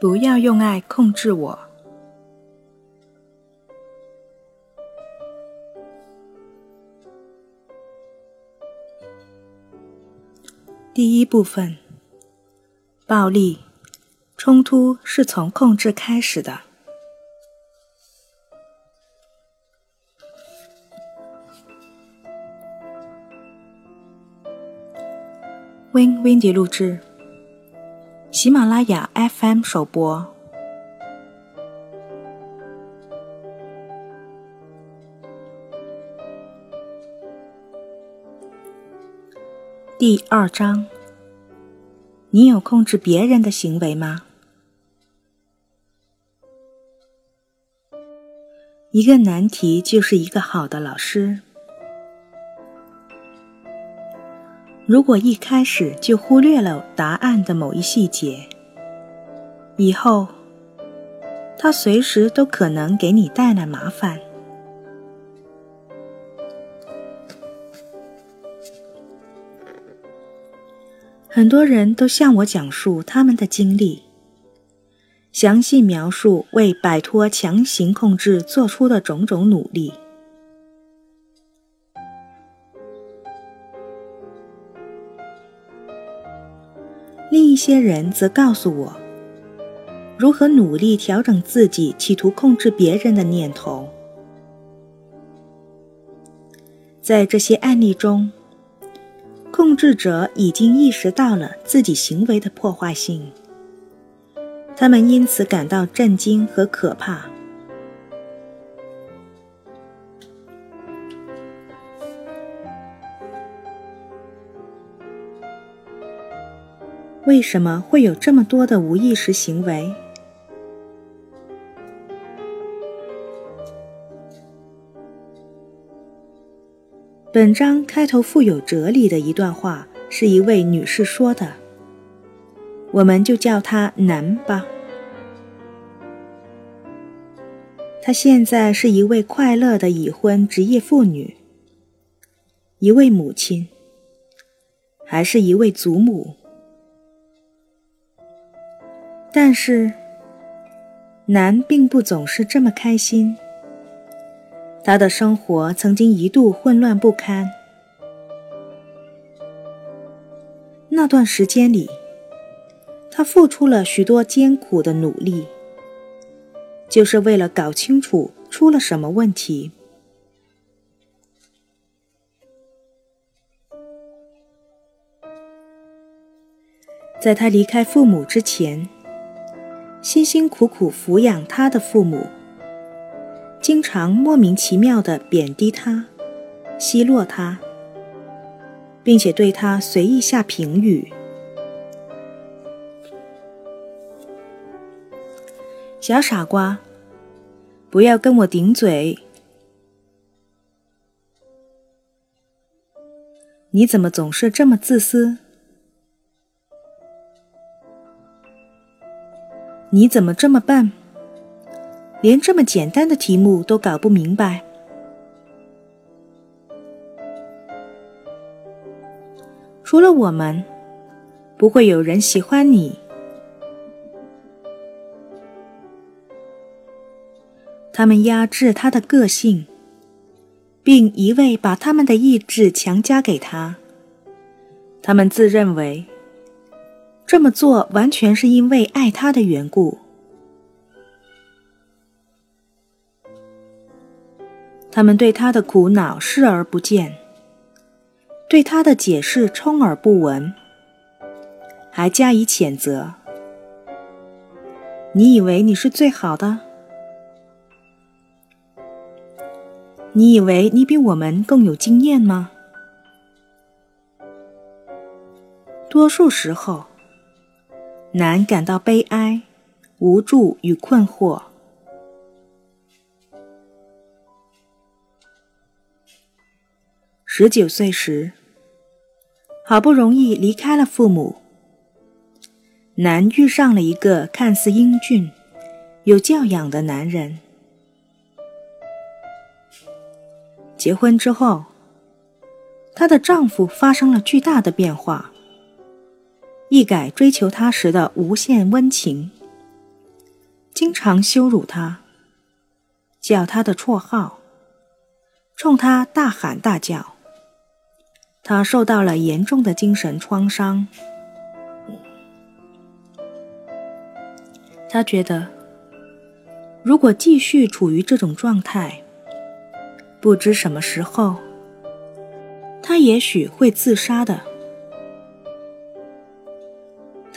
不要用爱控制我。第一部分，暴力冲突是从控制开始的。Win Windy 录制。喜马拉雅 FM 首播，第二章。你有控制别人的行为吗？一个难题就是一个好的老师。如果一开始就忽略了答案的某一细节，以后他随时都可能给你带来麻烦。很多人都向我讲述他们的经历，详细描述为摆脱强行控制做出的种种努力。另一些人则告诉我，如何努力调整自己企图控制别人的念头。在这些案例中，控制者已经意识到了自己行为的破坏性，他们因此感到震惊和可怕。为什么会有这么多的无意识行为？本章开头富有哲理的一段话，是一位女士说的，我们就叫她南吧。她现在是一位快乐的已婚职业妇女，一位母亲，还是一位祖母。但是，男并不总是这么开心。他的生活曾经一度混乱不堪。那段时间里，他付出了许多艰苦的努力，就是为了搞清楚出了什么问题。在他离开父母之前。辛辛苦苦抚养他的父母，经常莫名其妙的贬低他、奚落他，并且对他随意下评语：“小傻瓜，不要跟我顶嘴！你怎么总是这么自私？”你怎么这么笨？连这么简单的题目都搞不明白。除了我们，不会有人喜欢你。他们压制他的个性，并一味把他们的意志强加给他。他们自认为。这么做完全是因为爱他的缘故。他们对他的苦恼视而不见，对他的解释充耳不闻，还加以谴责。你以为你是最好的？你以为你比我们更有经验吗？多数时候。男感到悲哀、无助与困惑。十九岁时，好不容易离开了父母，男遇上了一个看似英俊、有教养的男人。结婚之后，她的丈夫发生了巨大的变化。一改追求她时的无限温情，经常羞辱他，叫他的绰号，冲他大喊大叫。他受到了严重的精神创伤。他觉得，如果继续处于这种状态，不知什么时候，他也许会自杀的。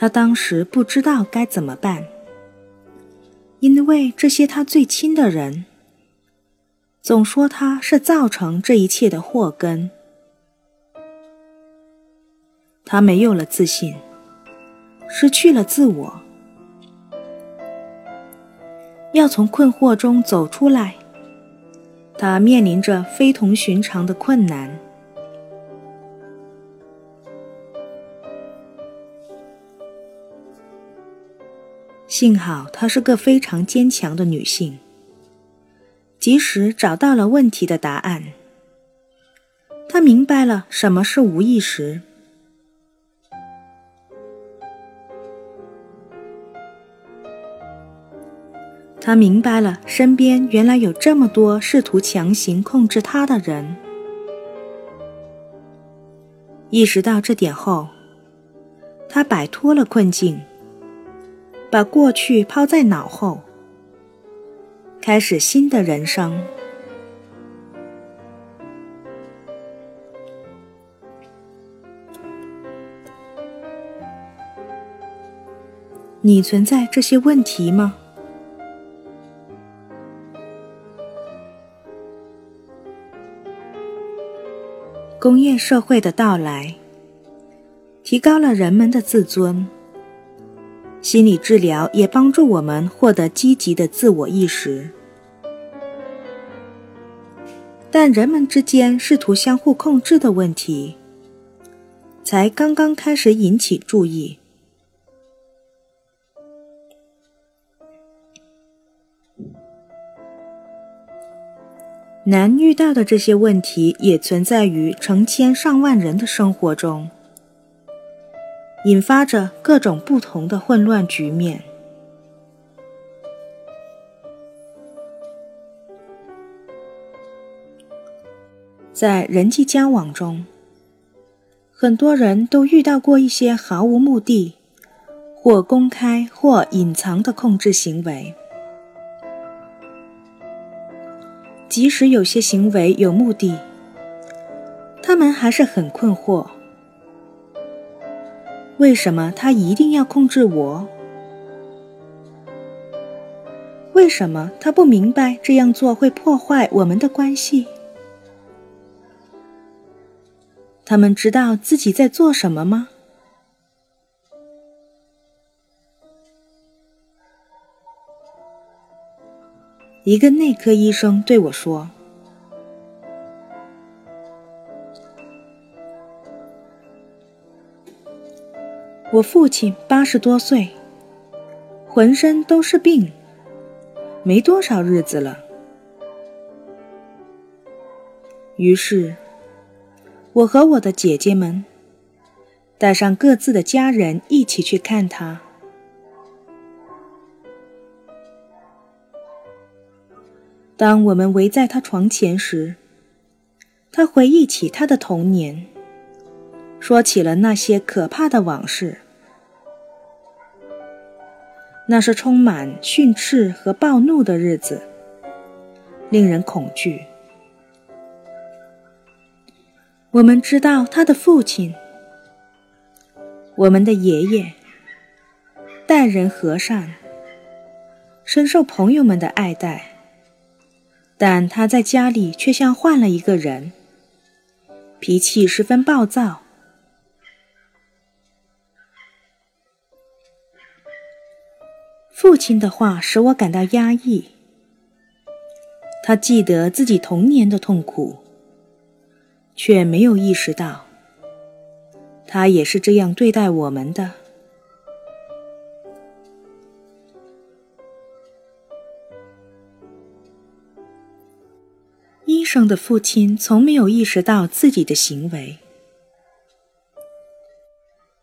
他当时不知道该怎么办，因为这些他最亲的人总说他是造成这一切的祸根。他没有了自信，失去了自我。要从困惑中走出来，他面临着非同寻常的困难。幸好她是个非常坚强的女性，及时找到了问题的答案。她明白了什么是无意识。他明白了，身边原来有这么多试图强行控制他的人。意识到这点后，他摆脱了困境，把过去抛在脑后，开始新的人生。你存在这些问题吗？工业社会的到来，提高了人们的自尊。心理治疗也帮助我们获得积极的自我意识。但人们之间试图相互控制的问题，才刚刚开始引起注意。难遇到的这些问题也存在于成千上万人的生活中，引发着各种不同的混乱局面。在人际交往中，很多人都遇到过一些毫无目的、或公开或隐藏的控制行为。即使有些行为有目的，他们还是很困惑：为什么他一定要控制我？为什么他不明白这样做会破坏我们的关系？他们知道自己在做什么吗？一个内科医生对我说：“我父亲八十多岁，浑身都是病，没多少日子了。于是，我和我的姐姐们带上各自的家人一起去看他。”当我们围在他床前时，他回忆起他的童年，说起了那些可怕的往事。那是充满训斥和暴怒的日子，令人恐惧。我们知道他的父亲，我们的爷爷，待人和善，深受朋友们的爱戴。但他在家里却像换了一个人，脾气十分暴躁。父亲的话使我感到压抑。他记得自己童年的痛苦，却没有意识到，他也是这样对待我们的。医生的父亲从没有意识到自己的行为，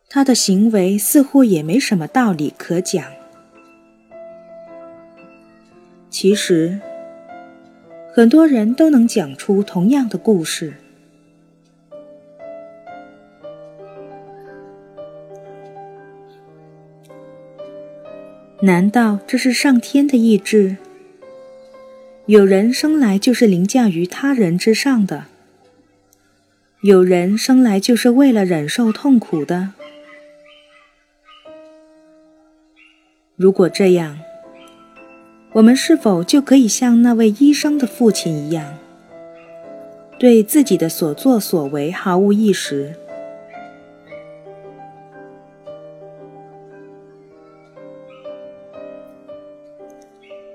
他的行为似乎也没什么道理可讲。其实，很多人都能讲出同样的故事。难道这是上天的意志？有人生来就是凌驾于他人之上的，有人生来就是为了忍受痛苦的。如果这样，我们是否就可以像那位医生的父亲一样，对自己的所作所为毫无意识？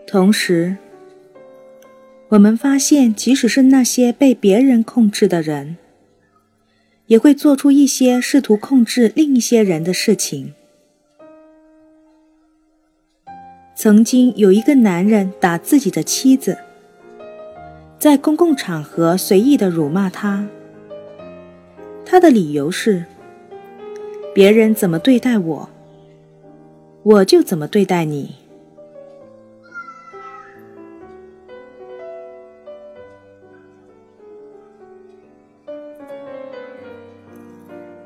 同时，我们发现，即使是那些被别人控制的人，也会做出一些试图控制另一些人的事情。曾经有一个男人打自己的妻子，在公共场合随意的辱骂她，他的理由是：别人怎么对待我，我就怎么对待你。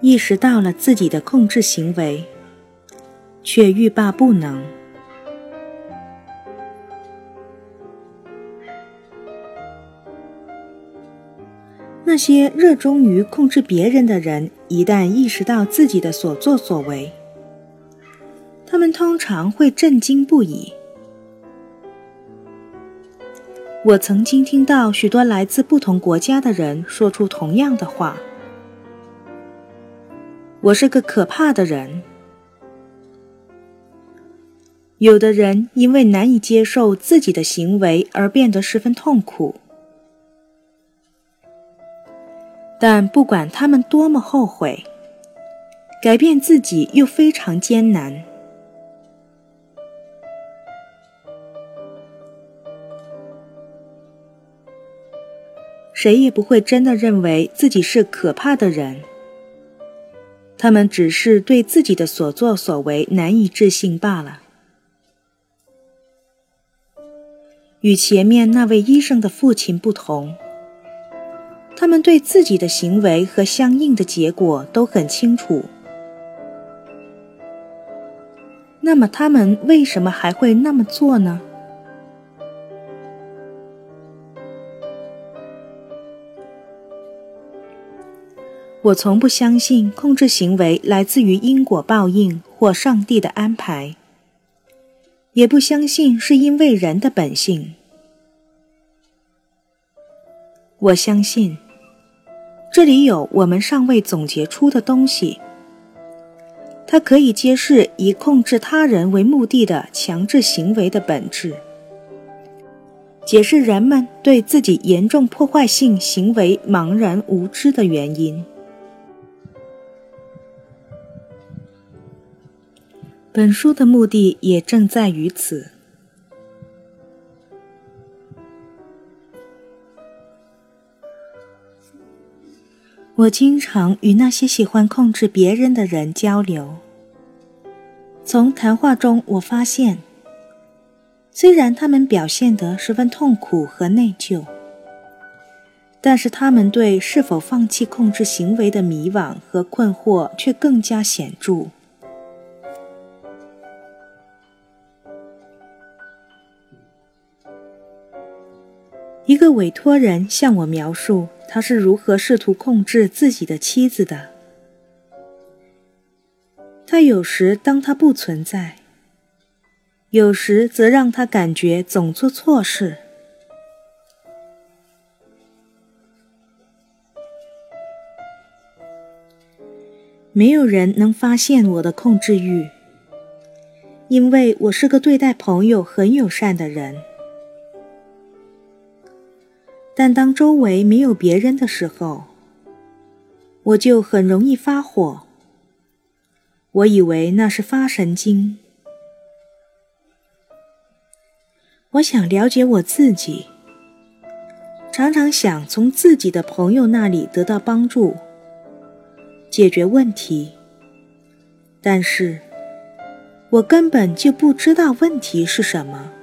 意识到了自己的控制行为，却欲罢不能。那些热衷于控制别人的人，一旦意识到自己的所作所为，他们通常会震惊不已。我曾经听到许多来自不同国家的人说出同样的话。我是个可怕的人。有的人因为难以接受自己的行为而变得十分痛苦，但不管他们多么后悔，改变自己又非常艰难。谁也不会真的认为自己是可怕的人。他们只是对自己的所作所为难以置信罢了。与前面那位医生的父亲不同，他们对自己的行为和相应的结果都很清楚。那么，他们为什么还会那么做呢？我从不相信控制行为来自于因果报应或上帝的安排，也不相信是因为人的本性。我相信，这里有我们尚未总结出的东西，它可以揭示以控制他人为目的的强制行为的本质，解释人们对自己严重破坏性行为茫然无知的原因。本书的目的也正在于此。我经常与那些喜欢控制别人的人交流。从谈话中，我发现，虽然他们表现得十分痛苦和内疚，但是他们对是否放弃控制行为的迷惘和困惑却更加显著。一个委托人向我描述他是如何试图控制自己的妻子的。他有时当他不存在，有时则让他感觉总做错事。没有人能发现我的控制欲，因为我是个对待朋友很友善的人。但当周围没有别人的时候，我就很容易发火。我以为那是发神经。我想了解我自己，常常想从自己的朋友那里得到帮助，解决问题。但是，我根本就不知道问题是什么。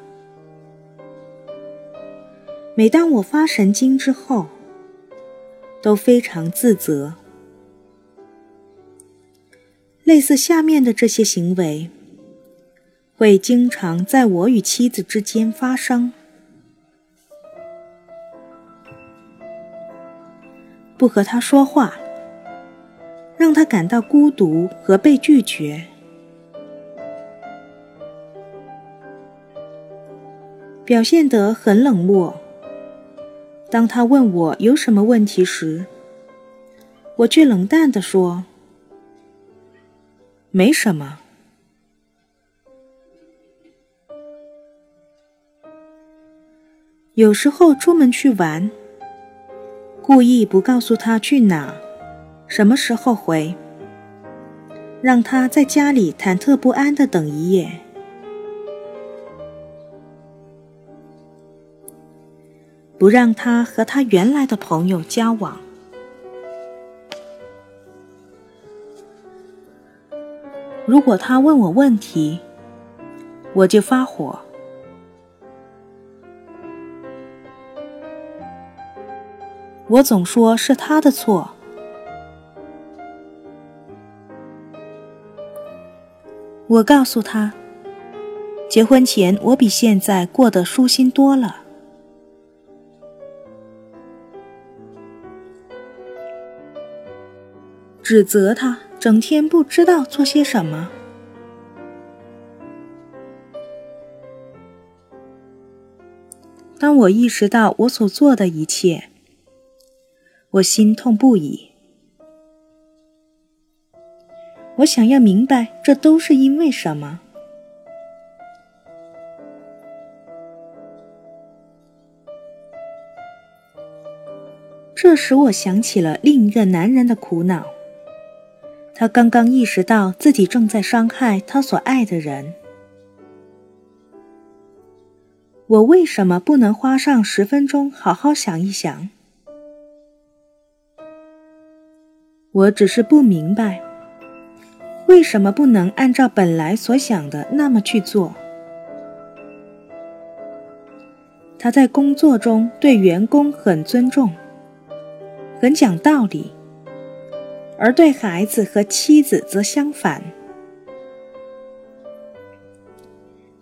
每当我发神经之后，都非常自责。类似下面的这些行为，会经常在我与妻子之间发生：不和他说话，让他感到孤独和被拒绝。表现得很冷漠。当他问我有什么问题时，我却冷淡地说：“没什么。”有时候出门去玩，故意不告诉他去哪、什么时候回，让他在家里忐忑不安的等一夜。不让他和他原来的朋友交往。如果他问我问题，我就发火。我总说是他的错。我告诉他，结婚前我比现在过得舒心多了。指责他整天不知道做些什么。当我意识到我所做的一切，我心痛不已。我想要明白，这都是因为什么。这使我想起了另一个男人的苦恼。他刚刚意识到自己正在伤害他所爱的人。我为什么不能花上十分钟好好想一想？我只是不明白，为什么不能按照本来所想的那么去做？他在工作中对员工很尊重，很讲道理。而对孩子和妻子则相反，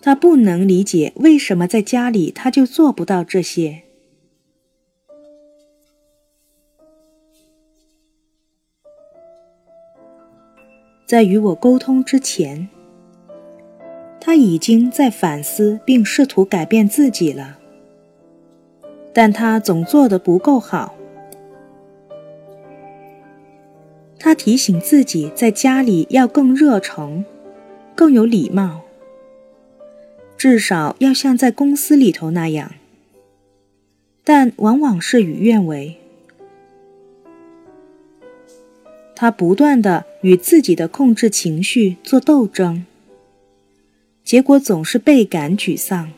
他不能理解为什么在家里他就做不到这些。在与我沟通之前，他已经在反思并试图改变自己了，但他总做得不够好。他提醒自己，在家里要更热诚，更有礼貌，至少要像在公司里头那样。但往往事与愿违。他不断的与自己的控制情绪做斗争，结果总是倍感沮丧、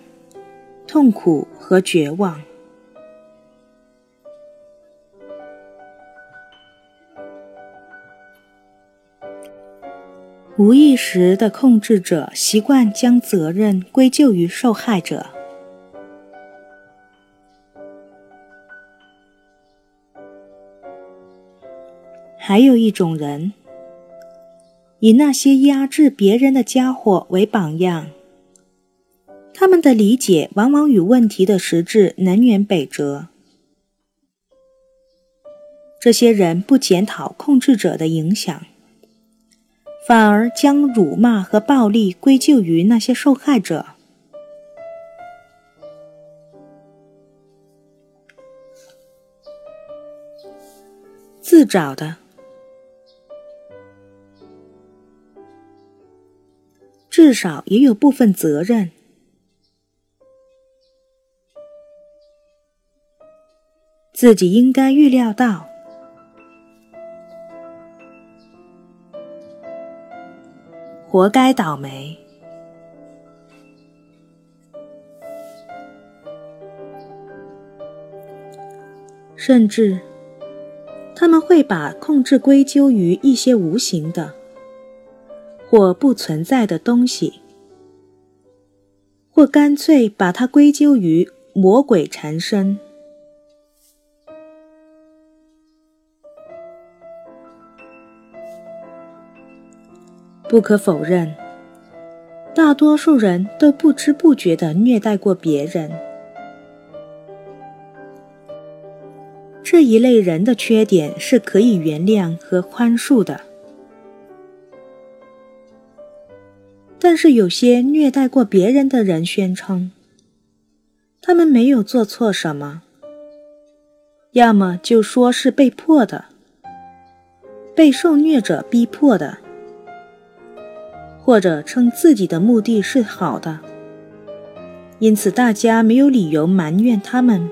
痛苦和绝望。无意识的控制者习惯将责任归咎于受害者。还有一种人，以那些压制别人的家伙为榜样，他们的理解往往与问题的实质南辕北辙。这些人不检讨控制者的影响。反而将辱骂和暴力归咎于那些受害者，自找的，至少也有部分责任，自己应该预料到。活该倒霉，甚至他们会把控制归咎于一些无形的或不存在的东西，或干脆把它归咎于魔鬼缠身。不可否认，大多数人都不知不觉地虐待过别人。这一类人的缺点是可以原谅和宽恕的，但是有些虐待过别人的人宣称，他们没有做错什么，要么就说是被迫的，被受虐者逼迫的，或者称自己的目的是好的，因此大家没有理由埋怨他们。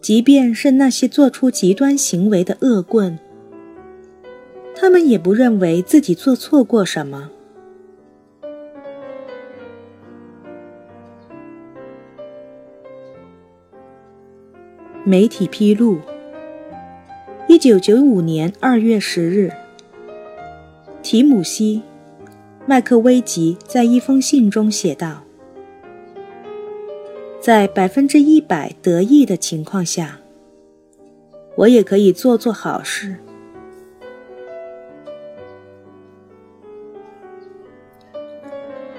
即便是那些做出极端行为的恶棍，他们也不认为自己做错过什么。媒体披露，一九九五年二月十日，提姆西·麦克威吉在一封信中写道。在百分之一百得意的情况下，我也可以做做好事。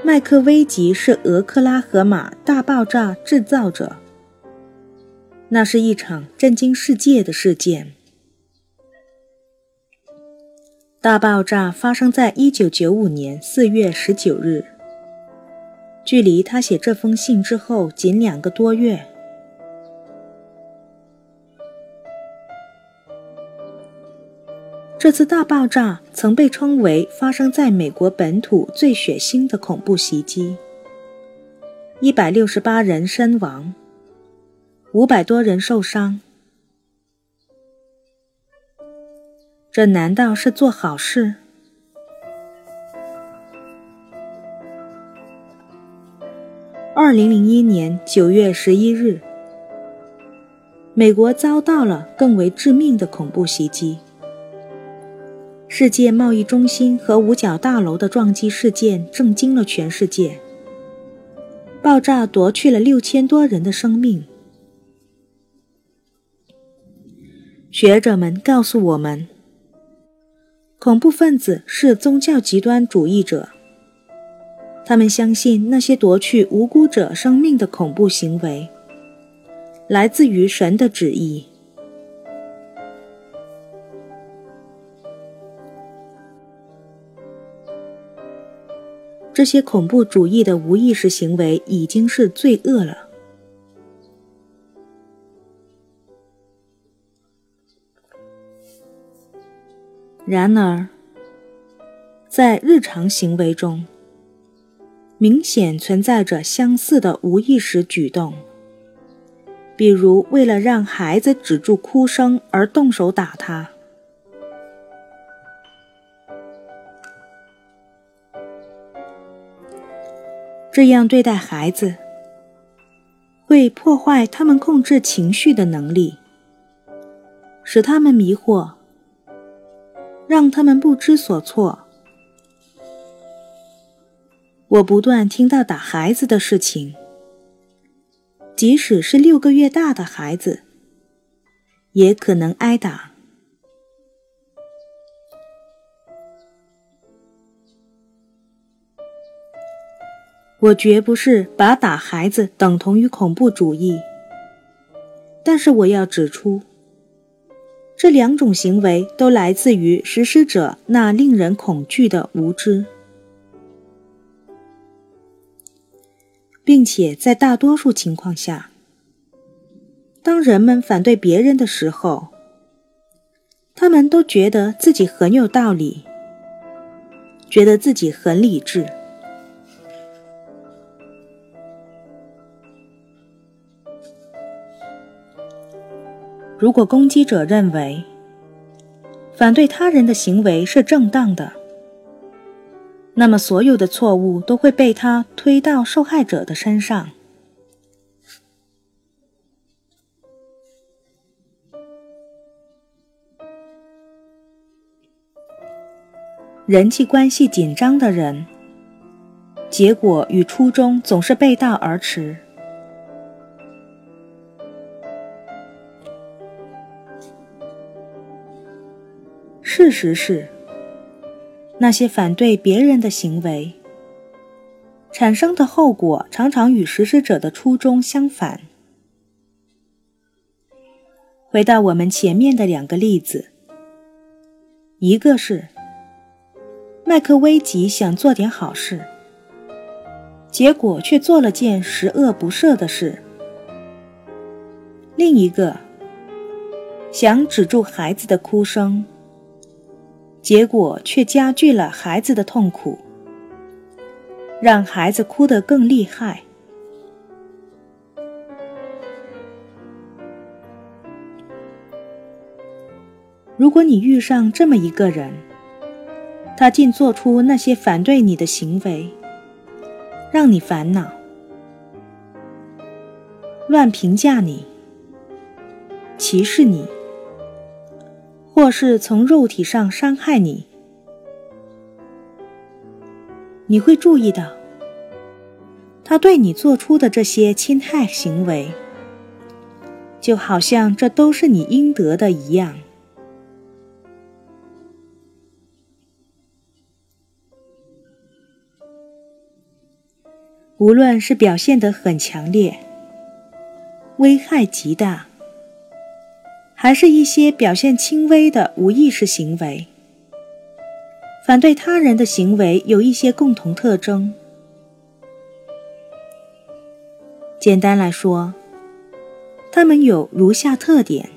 麦克威吉是俄克拉荷马大爆炸制造者，那是一场震惊世界的事件。大爆炸发生在一九九五年四月十九日。距离他写这封信之后仅两个多月。这次大爆炸曾被称为发生在美国本土最血腥的恐怖袭击，一百六十八人身亡，五百多人受伤。这难道是做好事？二零零一年九月十一日，美国遭到了更为致命的恐怖袭击。世界贸易中心和五角大楼的撞击事件震惊了全世界。爆炸夺去了六千多人的生命。学者们告诉我们，恐怖分子是宗教极端主义者。他们相信那些夺去无辜者生命的恐怖行为，来自于神的旨意。这些恐怖主义的无意识行为已经是罪恶了。然而，在日常行为中，明显存在着相似的无意识举动，比如为了让孩子止住哭声而动手打他。这样对待孩子，会破坏他们控制情绪的能力，使他们迷惑，让他们不知所措。我不断听到打孩子的事情，即使是六个月大的孩子，也可能挨打。我绝不是把打孩子等同于恐怖主义，但是我要指出，这两种行为都来自于实施者那令人恐惧的无知。并且在大多数情况下，当人们反对别人的时候，他们都觉得自己很有道理，觉得自己很理智。如果攻击者认为反对他人的行为是正当的，那么，所有的错误都会被他推到受害者的身上。人际关系紧张的人，结果与初衷总是背道而驰。事实是。那些反对别人的行为，产生的后果常常与实施者的初衷相反。回到我们前面的两个例子，一个是麦克威吉想做点好事，结果却做了件十恶不赦的事；另一个想止住孩子的哭声。结果却加剧了孩子的痛苦，让孩子哭得更厉害。如果你遇上这么一个人，他竟做出那些反对你的行为，让你烦恼，乱评价你，歧视你。或是从肉体上伤害你，你会注意到，他对你做出的这些侵害行为，就好像这都是你应得的一样。无论是表现得很强烈，危害极大。还是一些表现轻微的无意识行为。反对他人的行为有一些共同特征。简单来说，他们有如下特点：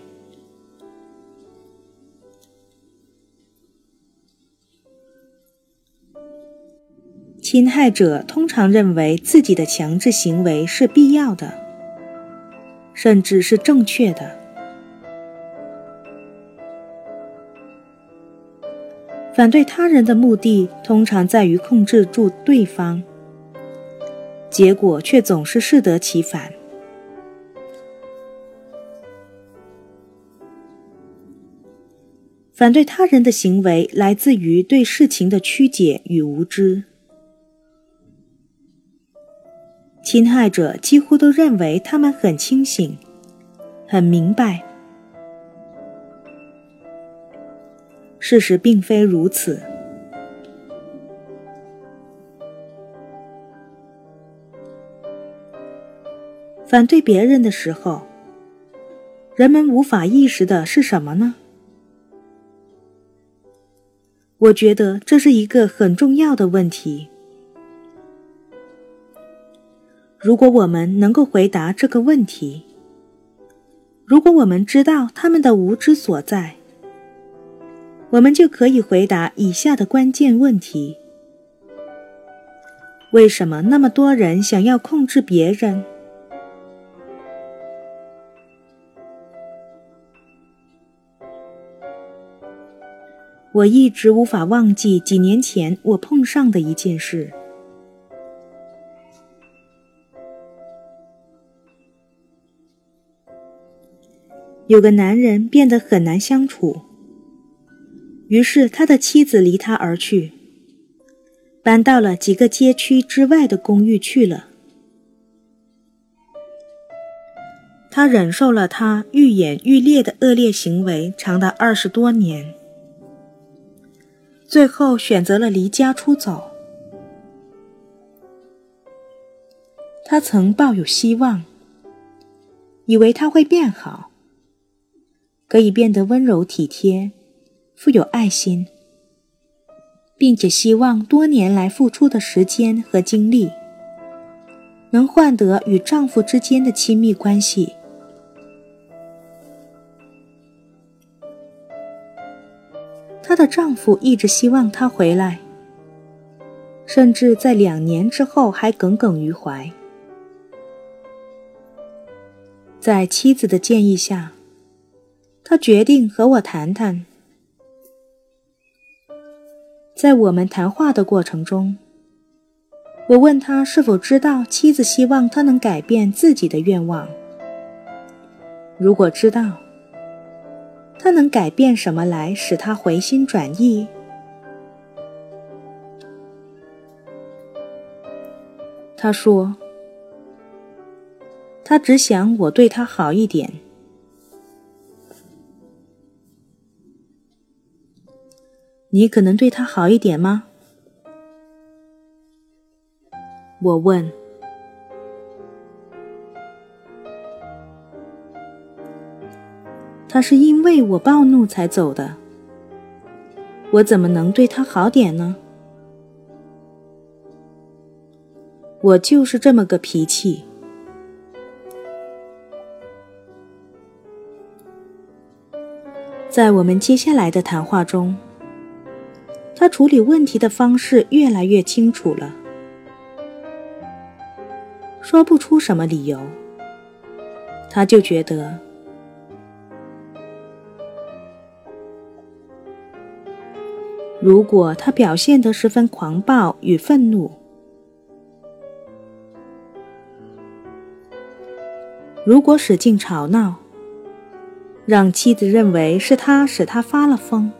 侵害者通常认为自己的强制行为是必要的，甚至是正确的。反对他人的目的通常在于控制住对方，结果却总是适得其反。反对他人的行为来自于对事情的曲解与无知。侵害者几乎都认为他们很清醒，很明白。事实并非如此。反对别人的时候，人们无法意识的是什么呢？我觉得这是一个很重要的问题。如果我们能够回答这个问题，如果我们知道他们的无知所在，我们就可以回答以下的关键问题：为什么那么多人想要控制别人？我一直无法忘记几年前我碰上的一件事。有个男人变得很难相处。于是，他的妻子离他而去，搬到了几个街区之外的公寓去了。他忍受了他愈演愈烈的恶劣行为长达二十多年，最后选择了离家出走。他曾抱有希望，以为他会变好，可以变得温柔体贴。富有爱心，并且希望多年来付出的时间和精力，能换得与丈夫之间的亲密关系。她的丈夫一直希望她回来，甚至在两年之后还耿耿于怀。在妻子的建议下，他决定和我谈谈。在我们谈话的过程中，我问他是否知道妻子希望他能改变自己的愿望。如果知道，他能改变什么来使他回心转意？他说：“他只想我对他好一点。”你可能对他好一点吗？我问。他是因为我暴怒才走的，我怎么能对他好点呢？我就是这么个脾气。在我们接下来的谈话中，他处理问题的方式越来越清楚了，说不出什么理由，他就觉得，如果他表现得十分狂暴与愤怒，如果使劲吵闹。让妻子认为是他使他发了疯。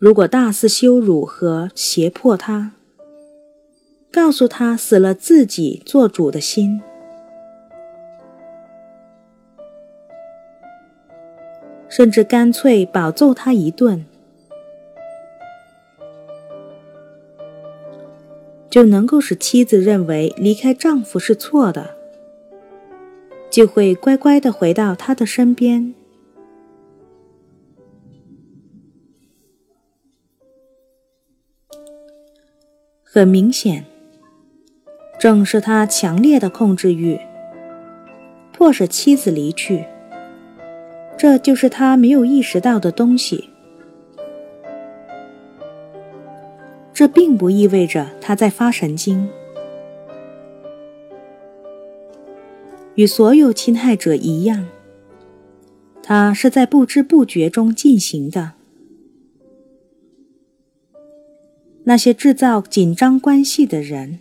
如果大肆羞辱和胁迫他，告诉他死了自己做主的心，甚至干脆饱揍他一顿。就能够使妻子认为离开丈夫是错的，就会乖乖的回到他的身边。很明显，正是他强烈的控制欲，迫使妻子离去。这就是他没有意识到的东西。这并不意味着他在发神经。与所有侵害者一样，他是在不知不觉中进行的。那些制造紧张关系的人，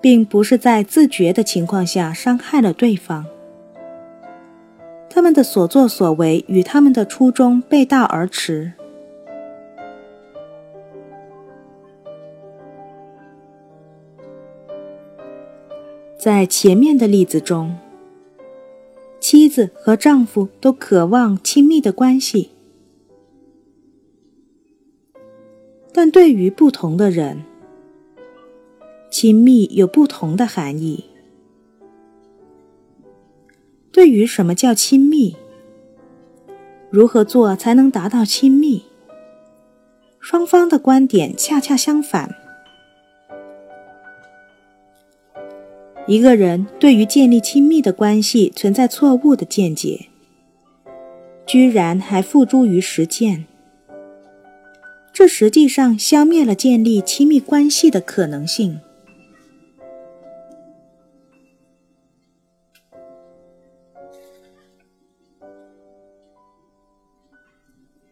并不是在自觉的情况下伤害了对方，他们的所作所为与他们的初衷背道而驰。在前面的例子中，妻子和丈夫都渴望亲密的关系，但对于不同的人，亲密有不同的含义。对于什么叫亲密，如何做才能达到亲密，双方的观点恰恰相反。一个人对于建立亲密的关系存在错误的见解，居然还付诸于实践，这实际上消灭了建立亲密关系的可能性。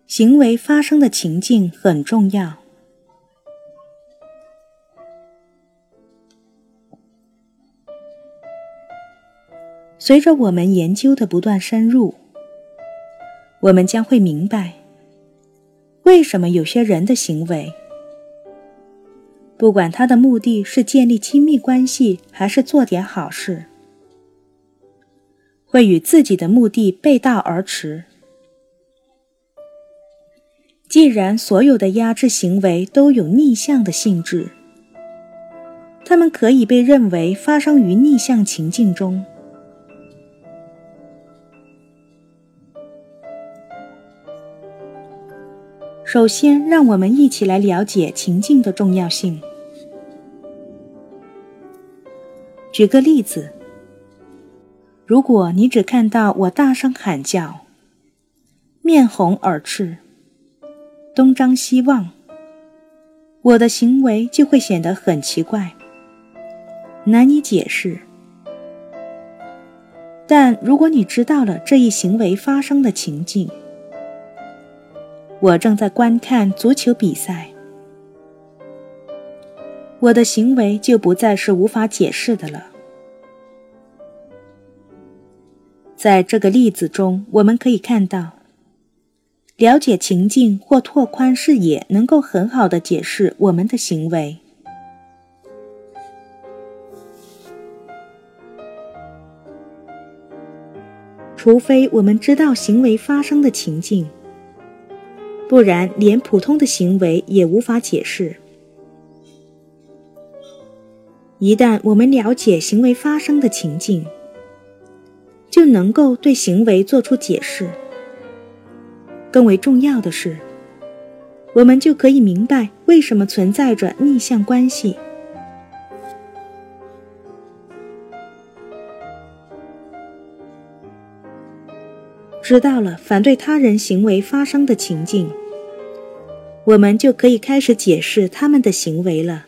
行为发生的情境很重要。随着我们研究的不断深入，我们将会明白，为什么有些人的行为，不管他的目的是建立亲密关系还是做点好事，会与自己的目的背道而驰。既然所有的压制行为都有逆向的性质，它们可以被认为发生于逆向情境中。首先，让我们一起来了解情境的重要性。举个例子，如果你只看到我大声喊叫、面红耳赤、东张西望，我的行为就会显得很奇怪，难以解释。但如果你知道了这一行为发生的情境，我正在观看足球比赛，我的行为就不再是无法解释的了。在这个例子中，我们可以看到，了解情境或拓宽视野，能够很好的解释我们的行为。除非我们知道行为发生的情境，不然连普通的行为也无法解释。一旦我们了解行为发生的情境，就能够对行为做出解释。更为重要的是，我们就可以明白为什么存在着逆向关系。知道了反对他人行为发生的情境，我们就可以开始解释他们的行为了。